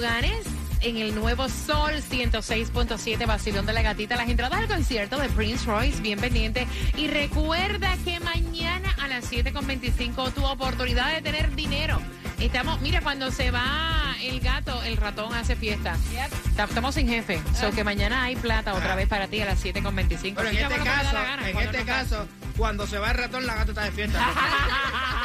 Ganes en el nuevo Sol 106.7 Vacilón de la Gatita. Las entradas al concierto de Prince Royce, bien pendiente. Y recuerda que mañana a las 7.25 tu oportunidad de tener dinero. Estamos, mira, cuando se va el gato, el ratón hace fiesta. Ta- Estamos sin jefe. So que mañana hay plata otra vez para ti a las 7.25. Pero en este caso, gana, en cuando este caso, cuando se va el ratón, la gata está de fiesta.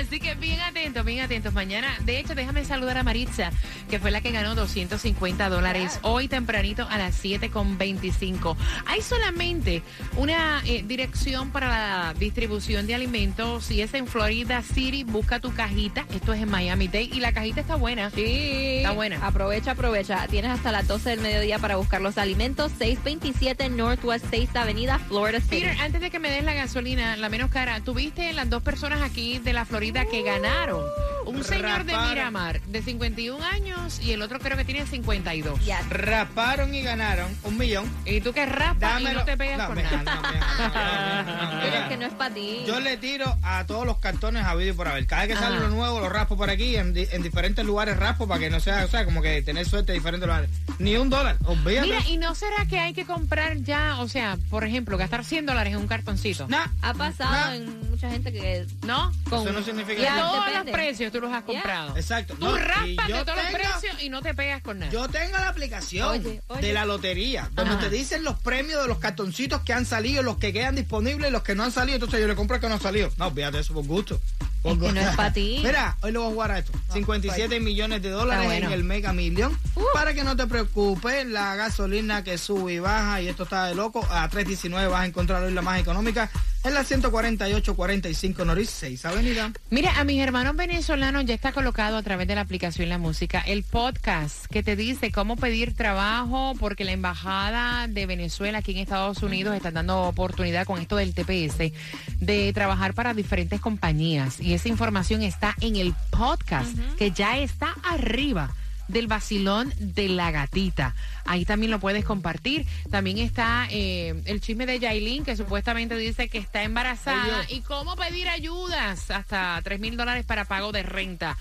Así que bien atentos, bien atentos. Mañana, de hecho, déjame saludar a Maritza, que fue la que ganó 250 dólares hoy tempranito a las 7.25. Hay solamente una eh, dirección para la distribución de alimentos. Si es en Florida City, busca tu cajita. Esto es en Miami Dade y la cajita está buena. Sí. Está buena. Aprovecha, aprovecha. Tienes hasta las 12 del mediodía para buscar los alimentos. 627 Northwest 6 Avenida, Florida City. Peter, antes de que me des la gasolina, la menos cara, tuviste las dos personas aquí de la Florida que ganaron. Un señor de Raparon. Miramar de 51 años y el otro creo que tiene 52. Yes. Raparon y ganaron un millón. Y tú que raspas y Dámelo. no te pegas No, con mira, nada. no, mira, no, mira, no, Pero mira. es que no es para ti. Yo le tiro a todos los cartones a vídeo por haber. Cada vez que sale Ajá. uno nuevo, lo raspo por aquí. En, di- en diferentes lugares raspo para que no sea, o sea, como que tener suerte en diferentes lugares. Ni un dólar. Olvídate. Mira, ¿y no será que hay que comprar ya, o sea, por ejemplo, gastar 100 dólares en un cartoncito? Nah, Ha pasado nah. en mucha gente que ¿No? con Eso no significa Ya, que- Todos depende. los precios tú los has comprado. Exacto. Tú No, raspas de yo todos los tengo- precios y no te pegas con nada. Yo tengo la aplicación Oye, oye. de la lotería, donde Ajá. te dicen los premios de los cartoncitos que han salido, los que quedan disponibles y los que no han salido. Entonces yo le compro el que no ha salido. No, fíjate eso por gusto. Es que no es pa' ti. Mira, hoy le voy a jugar a esto. 57 millones de dólares bueno. en el Mega Million. Para que no te preocupes, la gasolina que sube y baja, y esto está de loco, a 3.19 vas a encontrar hoy la más económica en la 148-45 Norris 6 Avenida. Mira, a mis hermanos venezolanos ya está colocado a través de la aplicación La Música el podcast que te dice cómo pedir trabajo porque la embajada de Venezuela aquí en Estados Unidos está dando oportunidad con esto del TPS de trabajar para diferentes compañías. Y esa información está en el podcast que ya está arriba del vacilón de la gatita. Ahí también lo puedes compartir. También está eh, el chisme de Yailin, que supuestamente dice que está embarazada. Y cómo pedir ayudas hasta 3 mil dólares para pago de renta.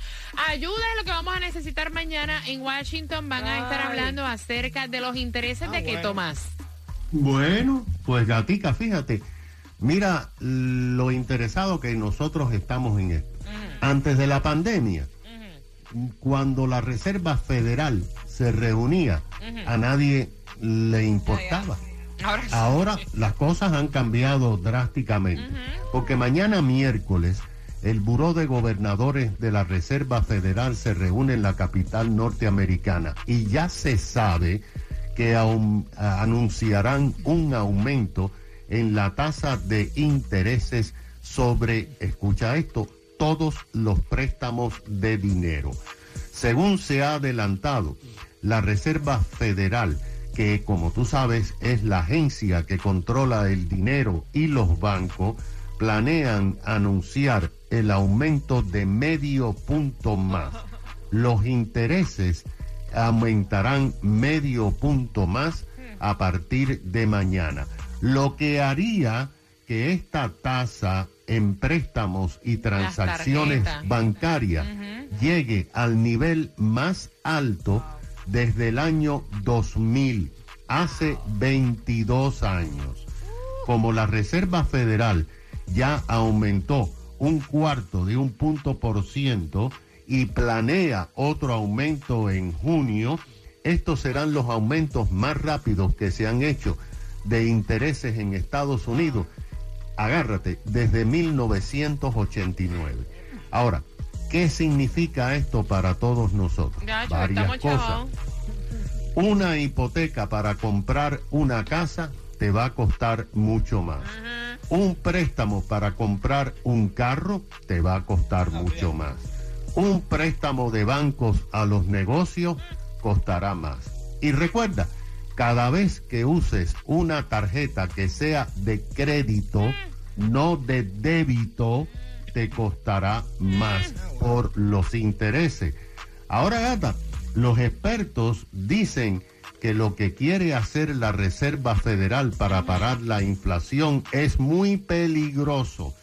Ayuda es lo que vamos a necesitar mañana en Washington. Van a estar hablando acerca de los intereses Ah, de que bueno. Tomás. Bueno, pues gatica, fíjate, mira lo interesado que nosotros estamos en esto. Antes de la pandemia, cuando la Reserva Federal se reunía, a nadie le importaba. Ahora sí. Ahora las cosas han cambiado drásticamente, porque mañana miércoles el Buró de Gobernadores de la Reserva Federal se reúne en la capital norteamericana y ya se sabe que anunciarán un aumento en la tasa de intereses sobre, escucha esto, todos los préstamos de dinero. Según se ha adelantado, la Reserva Federal, que como tú sabes es la agencia que controla el dinero y los bancos, planean anunciar el aumento de medio punto más. Los intereses aumentarán medio punto más a partir de mañana, lo que haría que esta tasa en préstamos y transacciones bancarias llegue al nivel más alto desde el año 2000, hace 22 años. Como la Reserva Federal ya aumentó un cuarto de un punto por ciento y planea otro aumento en junio, estos serán los aumentos más rápidos que se han hecho de intereses en Estados Unidos. Agárrate, desde 1989. Ahora, ¿qué significa esto para todos nosotros? Ya, estamos chavados. Una hipoteca para comprar una casa te va a costar mucho más. Un préstamo para comprar un carro te va a costar mucho más. un préstamo de bancos a los negocios costará más. Y recuerda, cada vez que uses una tarjeta que sea de crédito, no de débito, te costará más por los intereses. Ahora, gata, los expertos dicen que lo que quiere hacer la Reserva Federal para parar la inflación es muy peligroso,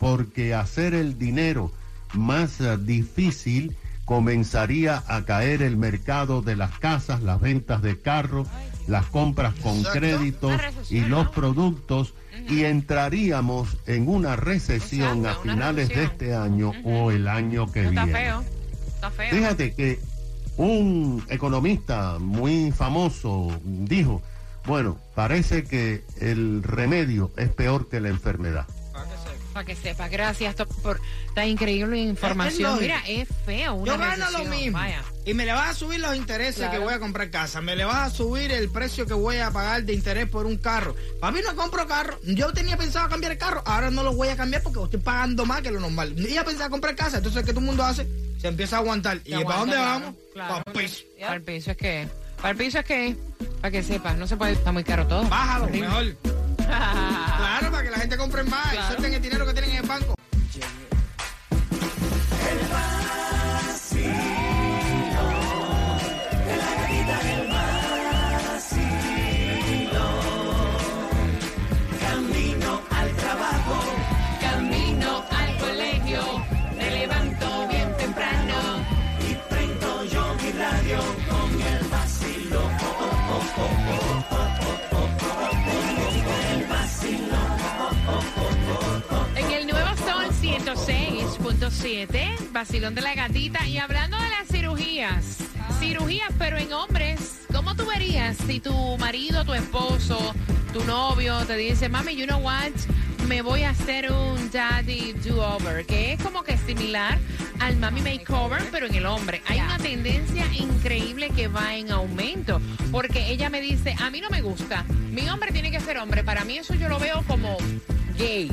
porque hacer el dinero más eh, difícil comenzaría a caer el mercado de las casas, las ventas de carros, las compras con Exacto. créditos y los ¿no? productos y entraríamos en una recesión Exacto, a finales de este año o el año que Está viene. feo. Está feo. Fíjate que un economista muy famoso dijo, bueno, parece que el remedio es peor que la enfermedad. Para que sepa. Para gracias por esta increíble información. Mira, es feo. Una Yo gano lo mismo. Vaya. Y me le vas a subir los intereses Claro. que voy a comprar casa. Me le vas a subir el precio que voy a pagar de interés por un carro. Para mí no compro carro. Yo tenía pensado cambiar el carro. Ahora no lo voy a cambiar porque estoy pagando más que lo normal. Y ya pensaba comprar casa. Entonces, ¿qué todo el mundo hace? Se empieza a aguantar. ¿Y aguanta, para dónde claro, vamos? claro. Pa' piso. Para el piso es que. Para el piso es que. Para que sepas, no se puede. Está muy caro todo. Bájalo, mejor. Claro, para que la gente compre más Claro. y suelten el dinero que tienen en el banco. Camino 106.7, Basilón de la Gatita. Y hablando de las cirugías, cirugías, pero en hombres, ¿cómo tú verías si tu marido, tu esposo, tu novio te dice, mami, you know what? Me voy a hacer un daddy do-over, que es como que similar al mami makeover, pero en el hombre. Hay una tendencia increíble que va en aumento, porque ella me dice, a mí no me gusta, mi hombre tiene que ser hombre, para mí eso yo lo veo como gay.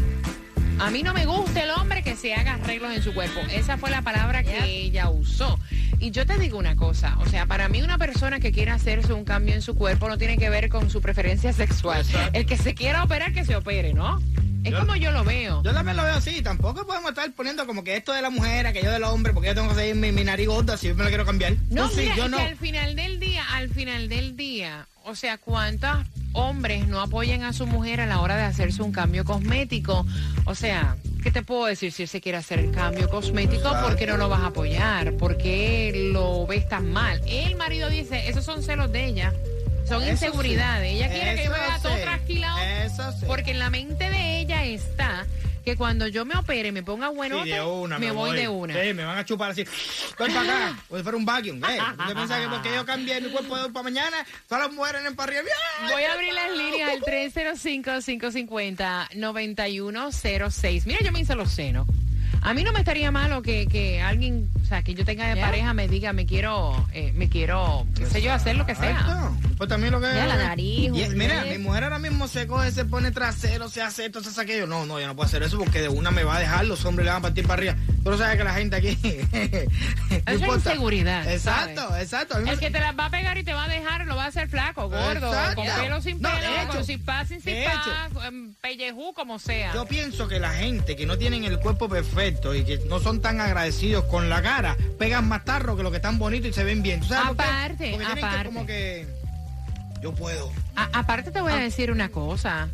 A mí no me gusta el hombre que se haga arreglos en su cuerpo. Esa fue la palabra que ella usó. Y yo te digo una cosa, o sea, para mí una persona que quiera hacerse un cambio en su cuerpo no tiene que ver con su preferencia sexual. Exacto. El que se quiera operar, que se opere, ¿no? Es Yo- como yo lo veo. Yo también lo veo así. Tampoco podemos estar poniendo como que esto de la mujer, aquello del hombre, porque yo tengo que seguir mi, mi nariz gorda si yo me la quiero cambiar. No, mira, yo es no. que al final del día, al final del día, o sea, ¿cuántos hombres no apoyan a su mujer a la hora de hacerse un cambio cosmético? O sea, ¿qué te puedo decir si él se quiere hacer el cambio cosmético? ¿Por qué no lo vas a apoyar? ¿Por qué lo ves tan mal? El marido dice, esos son celos de ella. Son Eso inseguridades. sí. Ella quiere que yo me vea todo trasquilado. Sí. Porque en la mente de ella está que cuando yo me opere, me ponga bueno, Sí, me voy de una. Sí, me van a chupar así. Voy para acá. Voy a hacer un vacuum. Eh, ¿Usted piensa que porque yo cambié mi cuerpo de hoy para mañana, todas las mujeres en para arriba? ¡ay! Voy a abrir las líneas al 305-550-9106. Mira, yo me hice los senos. A mí no me estaría malo que, que alguien, o sea, que yo tenga de pareja me diga, me quiero, eh, me quiero, qué sé yo, hacer lo que sea. Pues también lo que Ya, la nariz, Y, mira, mi mujer ahora mismo se coge, se pone trasero, se hace esto, se hace aquello. No, no, yo no puedo hacer eso porque de una me va a dejar, los hombres le van a partir para arriba. Tú no sabes que la gente aquí. no es importa. inseguridad, Exacto, ¿sabes? exacto. El que te las va a pegar y te va a dejar lo va a hacer flaco, gordo, Exacto. con pelo sin pelo, con sin paz, sin de paz, pellejú, como sea. Yo pienso que la gente que no tienen el cuerpo perfecto y que no son tan agradecidos con la cara, pegan más tarro que los que están bonitos y se ven bien. ¿Tú sabes por qué? Aparte, Porque tienen que aparte. como que yo puedo. A- aparte te voy a decir una cosa.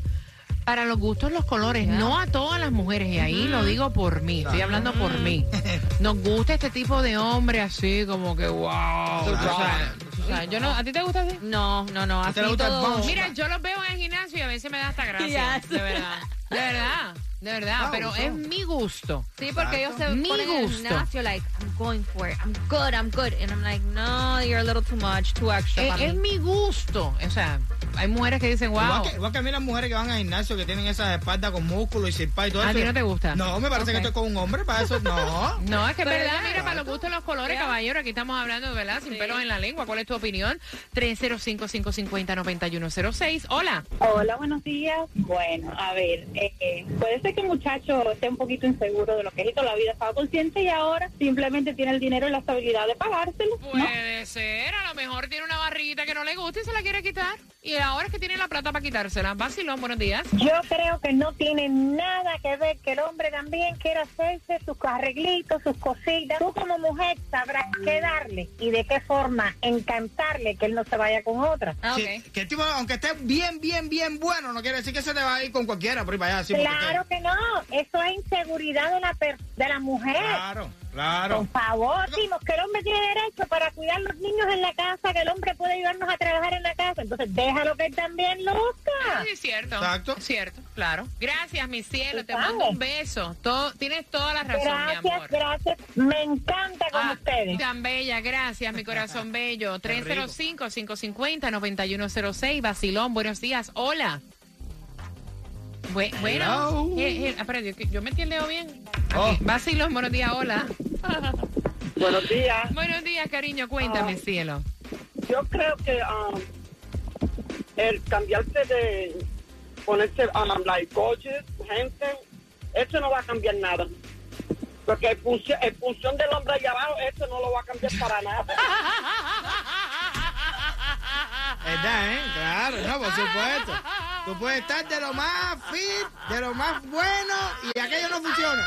Para los gustos, los colores, no a todas las mujeres, y ahí lo digo por mí, estoy hablando por mí. Nos gusta este tipo de hombre así, como que wow. Claro. o sea, o sea, yo no, ¿A ti te gusta así? No, no, no. ¿A Así le gusta el todo. Mira, yo los veo en el gimnasio y a veces me da hasta gracia. Yes. De verdad. De verdad. De verdad. Wow, pero wow. es mi gusto. Sí, porque ellos se Mi ponen en el gusto. gimnasio like, I'm going for it. I'm good, I'm good. And I'm like, no, you're a little too much, too extra Es, para es mí. mi gusto. O sea, hay mujeres que dicen, wow. Igual, que, igual que a mí las mujeres que van al gimnasio que tienen esas espaldas con músculo y sin y todo ¿A eso. ti no te gusta? No, me parece Ok. que estoy con un hombre para eso. No. No, es que es Pero verdad, ya, mira, para los gustos los colores, caballero, aquí estamos hablando de verdad, sin Sí. pelos en la lengua. ¿Cuál es tu opinión? 305-550-9106. Hola. Hola, buenos días. Bueno, a ver, eh, puede ser que el muchacho esté un poquito inseguro de lo que es y toda la vida estaba consciente y ahora simplemente tiene el dinero y la estabilidad de pagárselo. ¿no? Puede ser, a lo mejor tiene una barriguita que no le gusta y se la quiere quitar. Y ahora es que tiene la plata para quitársela. Vacilón, buenos días. Yo creo que no tiene nada que ver que el hombre también quiera hacerse sus arreglitos, sus cositas. Tú como mujer sabrás qué darle y de qué forma encantarle que él no se vaya con otra. Ah, Sí, que el tipo, aunque esté bien, bien, bien bueno, no quiere decir que se te va a ir con cualquiera por ahí para allá. así Claro que no, eso es inseguridad de la, per- de la mujer. Claro, claro. Por favor, decimos que el hombre tiene derecho para cuidar los niños en la casa, que el hombre puede ayudarnos a trabajar en la casa. Entonces déjalo que él también lo busca. Sí, cierto. Exacto. Cierto, claro. Gracias, mi cielo. Te mando un beso. Todo, tienes toda la razón, mi Gracias, amor. gracias. Me encanta con Ah, ustedes. Tan bella, gracias, mi corazón bello. 305-550-9106, Basilón, buenos días. Hola. Bu- bueno, eh, eh, espera, yo, yo metí el dedo bien. Oh. Basilón, buenos días, hola. Buenos días. buenos días, cariño, cuéntame, cielo. Yo creo que um, el cambiarse de ponerse um, like gorgeous, gente, eso no va a cambiar nada. Porque en función, en función del hombre allá abajo, eso no lo va a cambiar para nada. ¿Verdad, eh? Claro, no, por supuesto. Tú puedes estar de lo más fit, de lo más bueno, y aquello no funciona.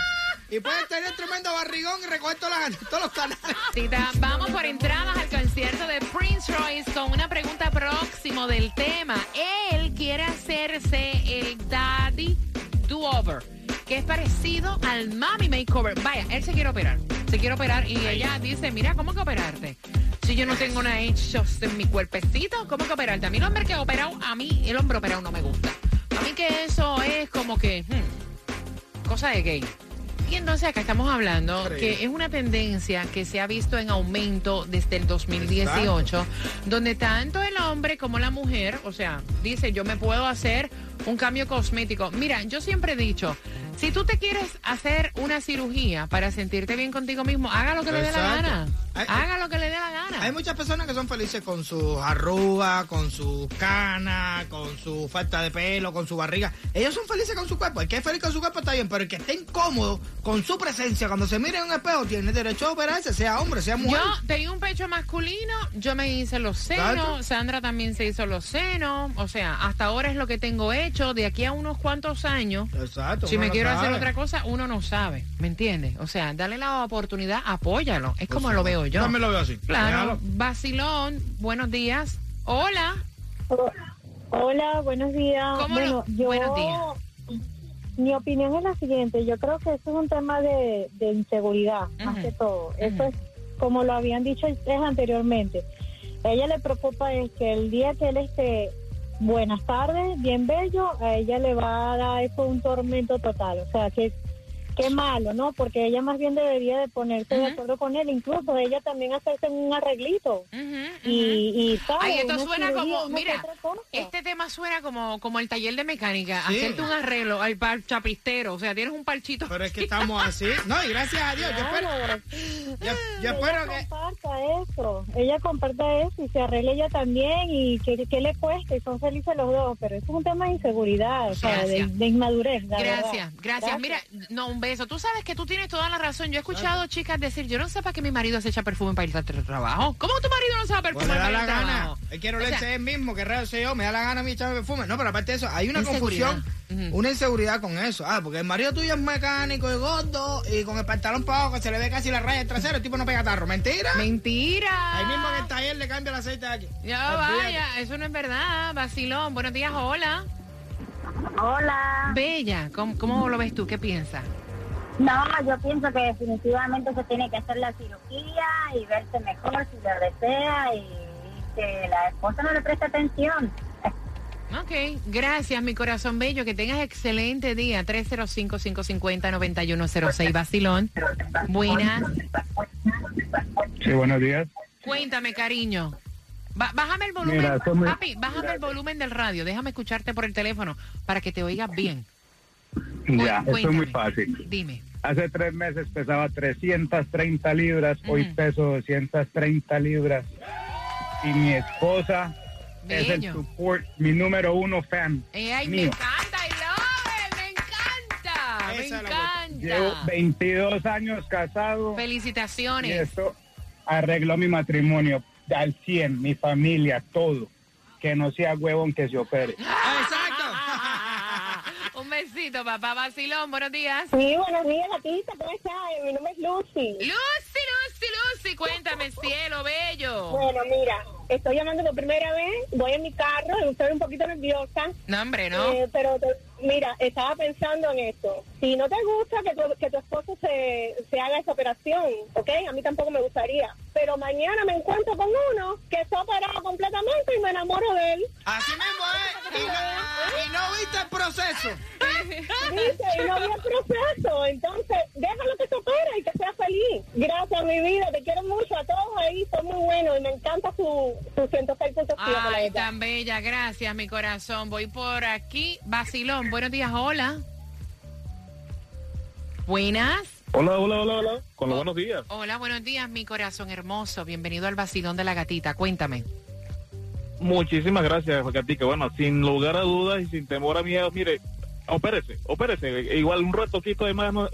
Y puedes tener tremendo barrigón y recoger todas las- todos los canales. Tita, vamos por entradas al concierto de Prince Royce con una pregunta próximo del tema. Él quiere hacerse el Daddy Do-Over, que es parecido al Mami Makeover. Vaya, él se quiere operar. Se quiere operar y ella dice, mira, ¿cómo que operarte? Si yo no tengo nada hecho en mi cuerpecito, ¿cómo que operarte? A mí el hombre que ha operado, a mí el hombre operado no me gusta. A mí que eso es como que, hmm, cosa de gay. Y entonces acá estamos hablando que es una tendencia que se ha visto en aumento desde el 2018, donde tanto el hombre como la mujer, o sea, dice, yo me puedo hacer un cambio cosmético. Mira, yo siempre he dicho, si tú te quieres hacer una cirugía para sentirte bien contigo mismo, haga lo que le dé la gana. Hay- Haga lo que le dé la gana. Hay muchas personas que son felices con sus arrugas, con sus canas, con su falta de pelo, con su barriga. Ellos son felices con su cuerpo. El que es feliz con su cuerpo está bien, pero el que esté incómodo con su presencia cuando se mire en un espejo tiene derecho a operarse, sea hombre, sea mujer. Yo tenía un pecho masculino, yo me hice los senos, Exacto. Sandra también se hizo los senos, o sea, hasta ahora es lo que tengo hecho, de aquí a unos cuantos años, Exacto. si me no quiero hacer otra cosa, uno no sabe, ¿me entiendes? O sea, dale la oportunidad, apóyalo, es como lo veo yo. También lo veo así. Claro, vacilón, buenos días, hola, Hola, buenos días. ¿Cómo bueno, no? yo, Buenos días. Mi opinión es la siguiente. Yo creo que eso es un tema de, de inseguridad, más que todo. Eso es, como lo habían dicho ustedes anteriormente. A ella le preocupa es que el día que él esté buenas tardes, bien bello, a ella le va a dar un tormento total. O sea, que qué malo, ¿no? Porque ella más bien debería de ponerse de acuerdo con él, incluso ella también hacerse un arreglito. Y, y ¿sabes? Ay, esto suena cirugía, como, mira, este tema suena como, como el taller de mecánica, Sí. hacerte un arreglo, al par chapistero, o sea, tienes un parchito. Pero es que estamos así. No, y gracias a Dios. Yo espero, Claro. yo, yo espero ella que. comparta eso, ella comparta eso y se arregle ella también y que, que le cueste y son felices los dos, pero eso es un tema de inseguridad, o sea, de, Gracias. de inmadurez. la Gracias, verdad. gracias. Mira, no, un beso. Tú sabes que tú tienes toda la razón. Yo he escuchado chicas decir, yo no sé para qué mi marido se echa perfume para ir al tra- trabajo. ¿Cómo tu marido no se echa perfume Pues para ir la al gana. trabajo? Él quiere olerse él mismo, que raro soy yo, me da la gana a mí echarme perfume. No, pero aparte de eso, hay una confusión, una inseguridad con eso. Ah, porque el marido tuyo es mecánico y gordo y con el pantalón para abajo que se le ve casi la raya del trasero, el tipo no pega tarro. ¿Mentira? Mentira. Ahí mismo en el taller le cambia el aceite de aquí. Ya Olvídate. vaya, eso no es verdad. Vacilón, buenos días, hola. Hola. Bella, ¿cómo, cómo lo ves tú? ¿Qué piensas? No, yo pienso que definitivamente se tiene que hacer la cirugía y verse mejor si lo desea y, y que la esposa no le preste atención. Ok, gracias, mi corazón bello. Que tengas excelente día. 305-550-9106, Vacilón. Buenas. Sí, buenos días. Cuéntame, cariño. Ba- bájame el volumen. Mira, Papi, bájame el volumen del radio. Déjame escucharte por el teléfono para que te oigas bien. Ya, es muy fácil. Dime. Hace tres meses pesaba 330 libras, hoy peso 230 libras. Y mi esposa es el Bello. support, mi número uno fan. Eh, ay, me encanta, I love it, me encanta. Llevo 22 años casado y Felicitaciones. esto arregló mi matrimonio al 100, mi familia, todo. Que no sea huevón que se opere. Besito, papá Vacilón. Buenos días. Sí, buenos días, gatita, ¿cómo estás? Mi nombre es Lucy. Lucy, Lucy, Lucy, cuéntame, cielo bello. Bueno, mira, estoy llamando por primera vez, voy en mi carro, estoy un poquito nerviosa, No, hombre, ¿no? eh, pero te- mira, estaba pensando en esto. Si no te gusta que tu, que tu esposo se, se haga esa operación, ¿ok? A mí tampoco me gustaría. Pero mañana me encuentro con uno que está operado completamente y me enamoro de él. Así mismo es. Y no, y no viste el proceso. Dice, y no había proceso. Entonces, déjalo que se opere y que sea feliz. Gracias, mi vida. Te quiero mucho a todos ahí. Son muy buenos y me encanta su, su 106.7, la Ay, tan bella, gracias, mi corazón. Voy por aquí. Vacilón, buenos días, hola. Buenas. Hola, hola, hola, hola. Con los buenos días. Hola, buenos días, mi corazón hermoso. Bienvenido al vacilón de la gatita. Cuéntame. Muchísimas gracias, Gatica. Bueno, sin lugar a dudas y sin temor a miedo, mire, opérese, opérese. Igual un retoquito de más, no-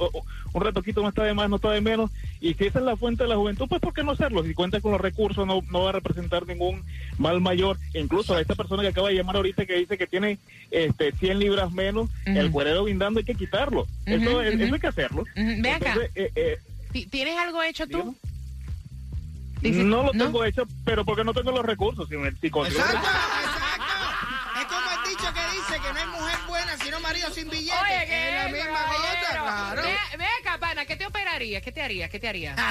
un retoquito no está de más, no está de menos. Y si esa es la fuente de la juventud, pues ¿por qué no hacerlo? Si cuenta con los recursos, no, no va a representar ningún mal mayor. Incluso a esta persona que acaba de llamar ahorita que dice que tiene este 100 libras menos, el cuerero guindando hay que quitarlo. eso, es- ujú. eso hay que hacerlo. Ve acá. Entonces, eh, eh, Ti- ¿Tienes algo hecho tú? No lo ¿no? tengo hecho, pero porque no tengo los recursos. Si, me, si consigo- Exacto, exacto. Es como el dicho que dice que no hay mujer buena sino marido sin billete. Oye, ¿qué es la misma cosa, claro. Ve, ve acá, pana, ¿qué te operarías? ¿Qué te harías? ¿Qué te harías?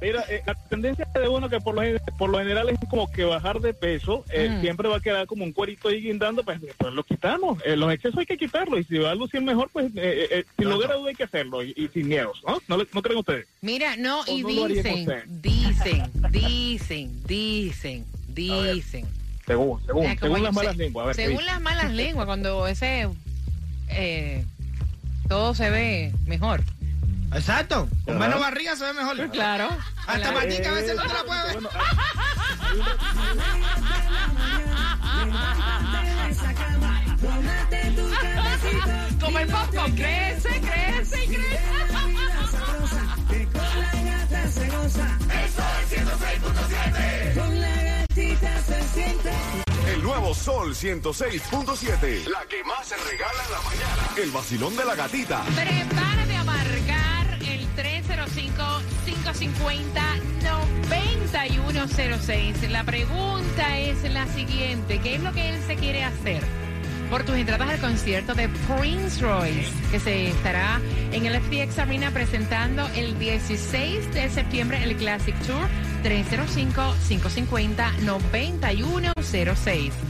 Mira, eh, la tendencia de uno que por lo, por lo general es como que bajar de peso, eh, Mm. siempre va a quedar como un cuerito ahí guindando, pues, pues lo quitamos. Eh, los excesos hay que quitarlos y si va a lucir mejor, pues eh, eh, sin lugar a duda hay que hacerlo y, y sin miedos, ¿no? ¿No, le- no creen ustedes? Mira, no, y ¿O no lo haría dicen, dicen, dicen, dicen, dicen. Según, según, Eh, según las malas sé- lenguas. A ver, ¿qué según las malas lenguas, cuando ese eh, todo se ve mejor. Exacto. Con menos barriga se ve mejor. Claro. Hasta Claro. Matica a veces no te la puede ver. Bueno, ah, Como el popcorn, crece, crece y crece. El nuevo Sol 106.7. La que más se regala en la mañana. El vacilón de la gatita. Prepárate a marcar el 305-550-9106. La pregunta es la siguiente. ¿Qué es lo que él se quiere hacer? Por tus entradas al concierto de Prince Royce, que se estará en el FTX Arena presentando el 16 de septiembre el Classic Tour 305-550-9106.